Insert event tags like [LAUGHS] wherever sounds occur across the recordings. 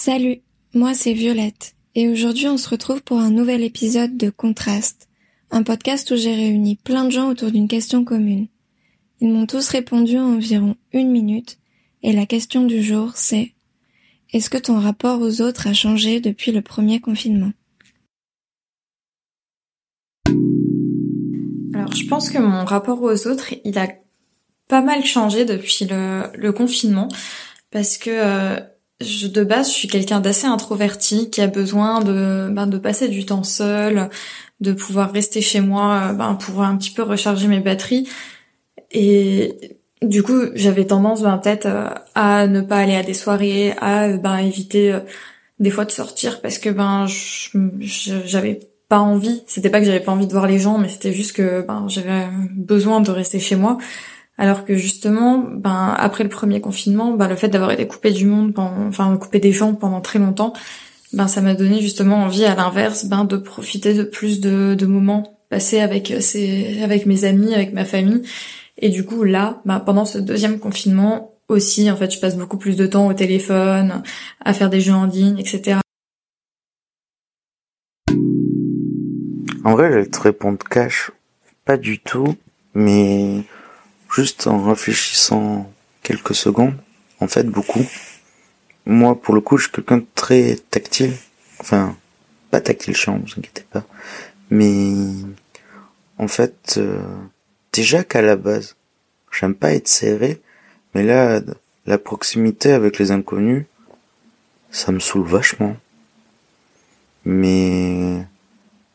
Salut, moi c'est Violette, et aujourd'hui on se retrouve pour un nouvel épisode de Contraste, un podcast où j'ai réuni plein de gens autour d'une question commune. Ils m'ont tous répondu en environ une minute, et la question du jour c'est Est-ce que ton rapport aux autres a changé depuis le premier confinement? Alors je pense que mon rapport aux autres, il a pas mal changé depuis le, confinement, parce que... Euh, je, de base, je suis quelqu'un d'assez introverti qui a besoin de, ben, de passer du temps seul, de pouvoir rester chez moi, ben, pour un petit peu recharger mes batteries. Et du coup, j'avais tendance, ben, peut-être euh, à ne pas aller à des soirées, à ben, éviter euh, des fois de sortir parce que ben, j'avais pas envie. C'était pas que j'avais pas envie de voir les gens, mais c'était juste que ben, j'avais besoin de rester chez moi. Alors que justement, ben après le premier confinement, ben, le fait d'avoir été coupé du monde, pendant, enfin coupé des gens pendant très longtemps, ben ça m'a donné justement envie, à l'inverse, ben de profiter de plus de, moments passés avec ces, avec mes amis, avec ma famille. Et du coup là, ben, pendant ce deuxième confinement aussi, en fait, je passe beaucoup plus de temps au téléphone, à faire des jeux en ligne, etc. En vrai, je vais te répondre cash, pas du tout, mais juste en réfléchissant quelques secondes, en fait beaucoup. Moi, pour le coup, je suis quelqu'un très tactile. Enfin, pas tactile chiant, vous inquiétez pas. Mais en fait, euh, déjà qu'à la base, j'aime pas être serré, mais là, la proximité avec les inconnus, ça me saoule vachement. Mais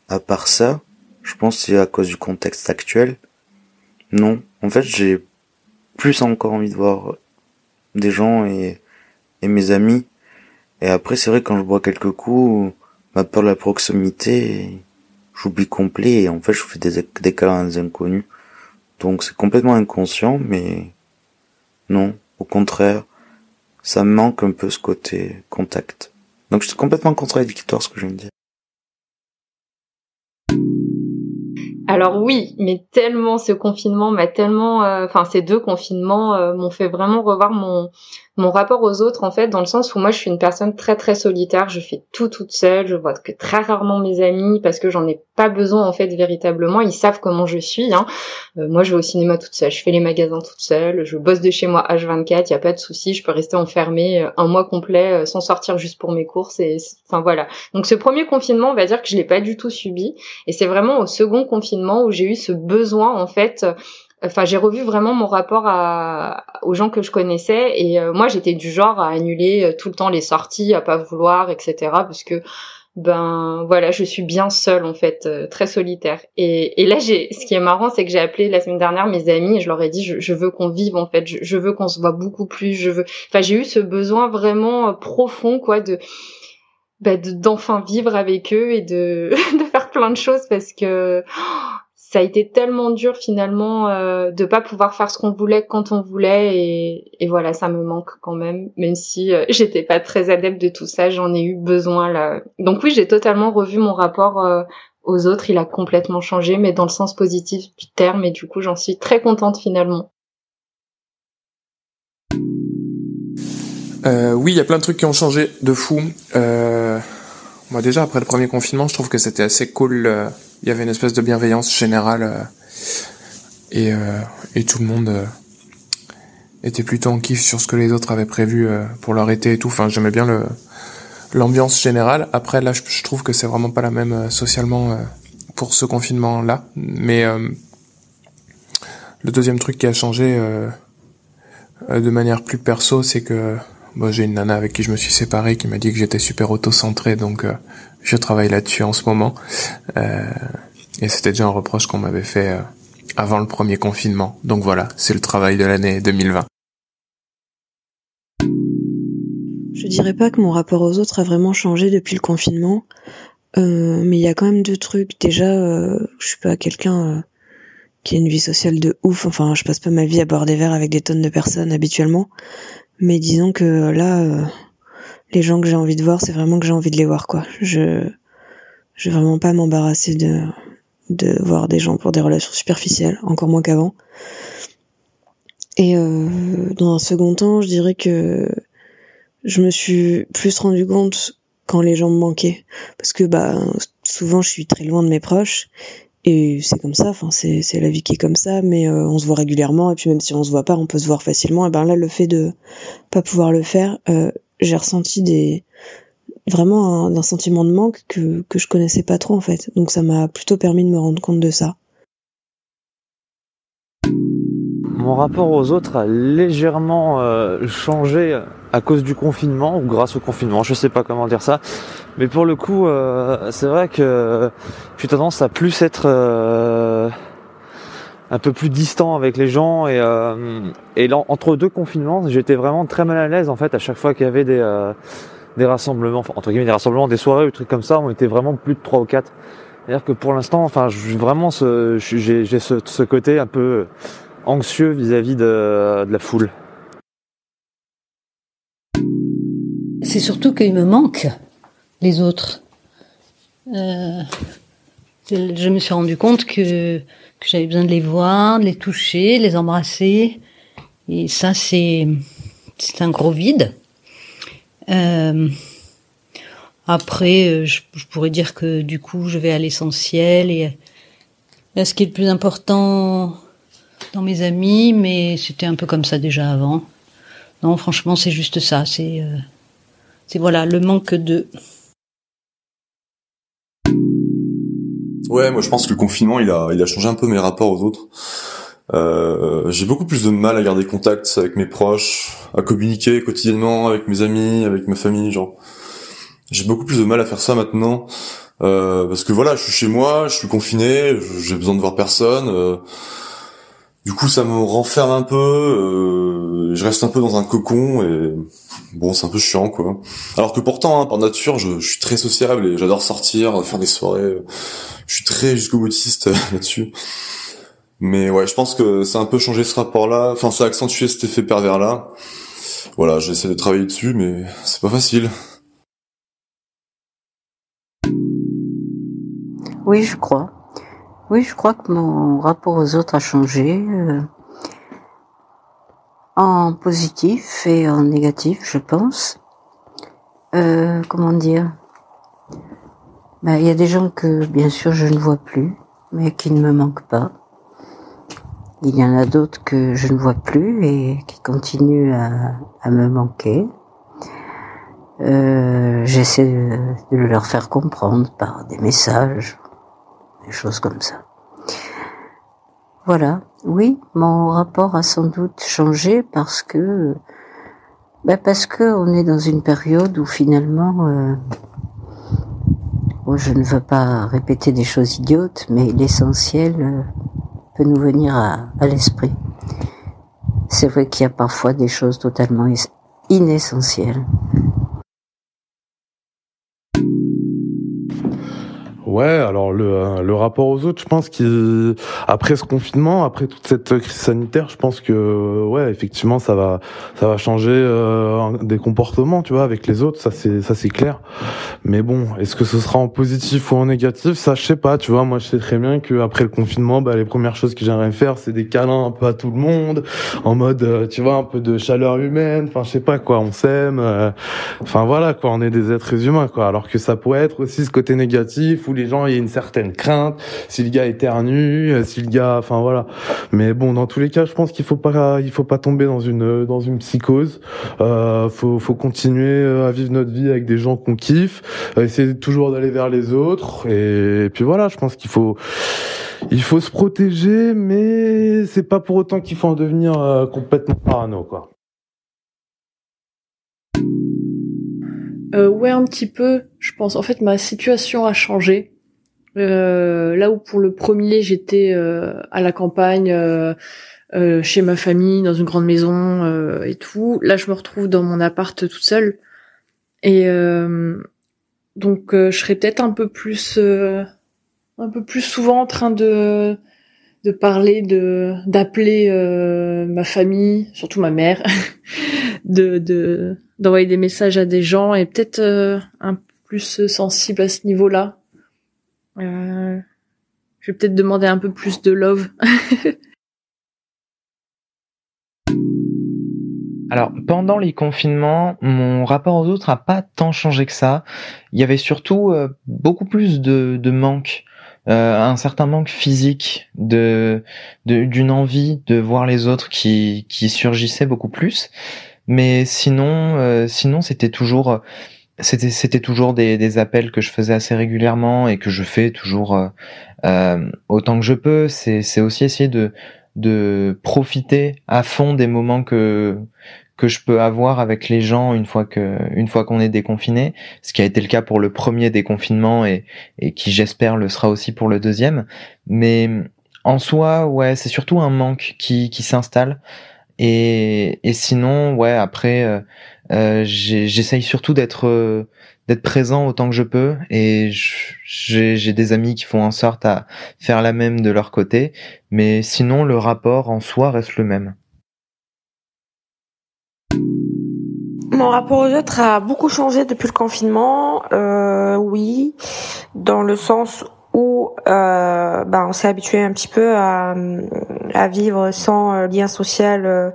à part ça, je pense que c'est à cause du contexte actuel. Non, en fait, j'ai plus encore envie de voir des gens et, et mes amis. Et après, c'est vrai, quand je bois quelques coups, ma peur de la proximité, j'oublie complet et en fait, je fais des, des câlins inconnus. Donc, c'est complètement inconscient, mais non, au contraire, ça me manque un peu ce côté contact. Donc, suis complètement contradictoire ce que je viens de dire. Alors oui, mais tellement ce confinement m'a tellement, euh, enfin ces deux confinements euh, m'ont fait vraiment revoir mon mon rapport aux autres en fait dans le sens où moi je suis une personne très très solitaire, je fais tout toute seule, je vois que très rarement mes amis parce que j'en ai pas besoin en fait véritablement, ils savent comment je suis. Hein. Euh, moi je vais au cinéma toute seule, je fais les magasins toute seule, je bosse de chez moi H24, il y a pas de souci, je peux rester enfermée un mois complet sans sortir juste pour mes courses et enfin voilà. Donc ce premier confinement, on va dire que je l'ai pas du tout subi. Et c'est vraiment au second confinement où j'ai eu ce besoin en fait enfin j'ai revu vraiment mon rapport à, aux gens que je connaissais et euh, moi j'étais du genre à annuler euh, tout le temps les sorties à pas vouloir etc parce que ben voilà je suis bien seule en fait euh, très solitaire. Et, et là j'ai ce qui est marrant c'est que j'ai appelé la semaine dernière mes amis et je leur ai dit je, veux qu'on vive en fait. Je, veux qu'on se voit beaucoup plus. Je veux enfin j'ai eu ce besoin vraiment profond quoi de bah, d'enfin vivre avec eux et de, [LAUGHS] de faire plein de choses parce que ça a été tellement dur finalement euh, de pas pouvoir faire ce qu'on voulait quand on voulait et, et, voilà ça me manque quand même même si euh, [LAUGHS] j'étais pas très adepte de tout ça j'en ai eu besoin là. Donc oui j'ai totalement revu mon rapport euh, aux autres il a complètement changé mais dans le sens positif du terme et du coup j'en suis très contente finalement. Euh, oui il y a plein de trucs qui ont changé de fou moi déjà après le premier confinement je trouve que c'était assez cool il y avait une espèce de bienveillance générale euh, et, euh, et tout le monde euh, était plutôt en kiff sur ce que les autres avaient prévu pour leur été et tout. Enfin, j'aimais bien le l'ambiance générale. Après, là, je, trouve que c'est vraiment pas la même socialement pour ce confinement-là. Mais le deuxième truc qui a changé de manière plus perso, c'est que bon, j'ai une nana avec qui je me suis séparé qui m'a dit que j'étais super auto-centré, donc je travaille là-dessus en ce moment. Euh, et c'était déjà un reproche qu'on m'avait fait euh, avant le premier confinement. Donc voilà, c'est le travail de l'année 2020. Je dirais pas que mon rapport aux autres a vraiment changé depuis le confinement, euh, mais il y a quand même deux trucs. Déjà, euh, je suis pas quelqu'un euh, qui a une vie sociale de ouf. Enfin, je passe pas ma vie à boire des verres avec des tonnes de personnes habituellement. Mais disons que là, les gens que j'ai envie de voir, c'est vraiment que j'ai envie de les voir, quoi. Je, je vais vraiment pas m'embarrasser de, de voir des gens pour des relations superficielles, encore moins qu'avant. Et euh, dans un second temps, je dirais que je me suis plus rendu compte quand les gens me manquaient. Parce que bah souvent je suis très loin de mes proches et c'est comme ça, enfin c'est c'est la vie qui est comme ça, mais euh, on se voit régulièrement et puis même si on se voit pas, on peut se voir facilement. Et ben là le fait de pas pouvoir le faire, euh, j'ai ressenti des vraiment un, sentiment de manque que que je connaissais pas trop en fait. Donc ça m'a plutôt permis de me rendre compte de ça. Mon rapport aux autres a légèrement euh, changé à cause du confinement ou grâce au confinement, je sais pas comment dire ça. Mais pour le coup, euh, c'est vrai que j'ai tendance à plus être euh, un peu plus distant avec les gens et, euh, entre deux confinements, j'étais vraiment très mal à l'aise en fait à chaque fois qu'il y avait des rassemblements, enfin, entre guillemets des rassemblements, des soirées, des trucs comme ça, on était vraiment plus de trois ou quatre. C'est-à-dire que pour l'instant, enfin, vraiment, j'ai ce, ce côté un peu anxieux vis-à-vis de, la foule C'est surtout qu'il me manque les autres. Euh, je me suis rendu compte que, j'avais besoin de les voir, de les toucher, les embrasser. Et ça, c'est un gros vide. Euh, après, euh, je, pourrais dire que du coup, je vais à l'essentiel et à ce qui est le plus important dans mes amis, mais c'était un peu comme ça déjà avant. Non, franchement, c'est juste ça. C'est, c'est voilà, le manque de. Ouais, moi je pense que le confinement, il a, il a changé un peu mes rapports aux autres. Euh, j'ai beaucoup plus de mal à garder contact avec mes proches, à communiquer quotidiennement avec mes amis, avec ma famille, genre. J'ai beaucoup plus de mal à faire ça maintenant. Euh, parce que voilà, je suis chez moi, je suis confiné, j'ai besoin de voir personne. Euh, du coup, ça me renferme un peu. Euh, je reste un peu dans un cocon et bon, c'est un peu chiant, quoi. Alors que pourtant, hein, par nature, je, suis très sociable et j'adore sortir, faire des soirées. Je suis très jusqu'au boutiste [LAUGHS] là-dessus. Mais ouais, je pense que ça a un peu changé ce rapport-là. Enfin, ça a accentué cet effet pervers-là. Voilà, j'essaie de travailler dessus, mais c'est pas facile. Oui, je crois. Oui, je crois que mon rapport aux autres a changé euh, en positif et en négatif, je pense. Euh, comment dire? Ben, Il y a des gens que, bien sûr, je ne vois plus, mais qui ne me manquent pas. Il y en a d'autres que je ne vois plus et qui continuent à, me manquer. Euh, J'essaie de, de leur faire comprendre par des messages, des choses comme ça. Voilà, oui, mon rapport a sans doute changé parce que, ben parce que on est dans une période où finalement, euh, je ne veux pas répéter des choses idiotes, mais l'essentiel euh, peut nous venir à l'esprit. C'est vrai qu'il y a parfois des choses totalement inessentielles. Ouais, alors le, euh, le rapport aux autres, je pense qu'après ce confinement, après toute cette crise sanitaire, je pense que ouais, effectivement, ça va ça va changer euh, des comportements, tu vois, avec les autres, ça c'est ça c'est clair. Mais bon, est-ce que ce sera en positif ou en négatif? Ça, je sais pas, tu vois. Moi, je sais très bien que après le confinement, bah les premières choses que j'aimerais faire, c'est des câlins un peu à tout le monde, en mode, euh, tu vois, un peu de chaleur humaine. Enfin, je sais pas quoi, on s'aime. Enfin voilà quoi, on est des êtres humains quoi. Alors que ça pourrait être aussi ce côté négatif gens, il y a une certaine crainte, si le gars éternue, euh, si le gars, enfin voilà. Mais bon, dans tous les cas, je pense qu'il faut pas, il faut pas tomber dans une dans une psychose. Euh, faut faut continuer euh, à vivre notre vie avec des gens qu'on kiffe, euh, essayer toujours d'aller vers les autres. Et, puis voilà, je pense qu'il faut il faut se protéger, mais c'est pas pour autant qu'il faut en devenir complètement parano, quoi. Euh, ouais, un petit peu, je pense. En fait, ma situation a changé. Euh, là où pour le premier j'étais euh, à la campagne, euh, chez ma famille, dans une grande maison et tout, là je me retrouve dans mon appart toute seule. Et donc je serais peut-être un peu plus, un peu plus souvent en train de de parler, de d'appeler ma famille, surtout ma mère, [LAUGHS] de de d'envoyer des messages à des gens et peut-être un peu plus sensible à ce niveau-là euh, je vais peut-être demander un peu plus de love. [LAUGHS] Alors pendant les confinements, mon rapport aux autres a pas tant changé que ça. Il y avait surtout euh, beaucoup plus de, de manque, euh, un certain manque physique, de d'une envie de voir les autres qui qui surgissait beaucoup plus. Mais sinon, euh, sinon c'était toujours c'était c'était toujours des, des appels que je faisais assez régulièrement et que je fais toujours euh, autant que je peux. C'est c'est aussi essayer de de profiter à fond des moments que que je peux avoir avec les gens une fois que une fois qu'on est déconfiné, ce qui a été le cas pour le premier déconfinement et et qui j'espère le sera aussi pour le deuxième. Mais en soi, ouais, c'est surtout un manque qui qui s'installe. Et et sinon, ouais, après, euh, euh j'essaye surtout d'être euh, d'être présent autant que je peux et j'ai des amis qui font en sorte à faire la même de leur côté. Mais sinon, le rapport en soi reste le même. Mon rapport aux autres a beaucoup changé depuis le confinement, euh, oui, dans le sens où euh, ben, on s'est habitué un petit peu à, vivre sans euh, lien social euh,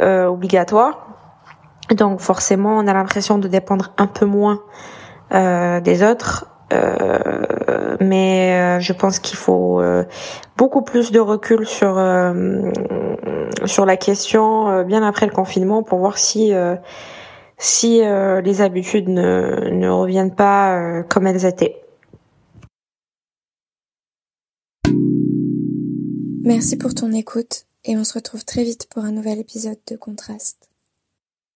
euh, obligatoire. Donc forcément, on a l'impression de dépendre un peu moins euh, des autres. Euh, mais je pense qu'il faut beaucoup plus de recul sur sur la question bien après le confinement pour voir si si euh, les habitudes ne, ne reviennent pas euh, comme elles étaient. Merci pour ton écoute et on se retrouve très vite pour un nouvel épisode de Contraste.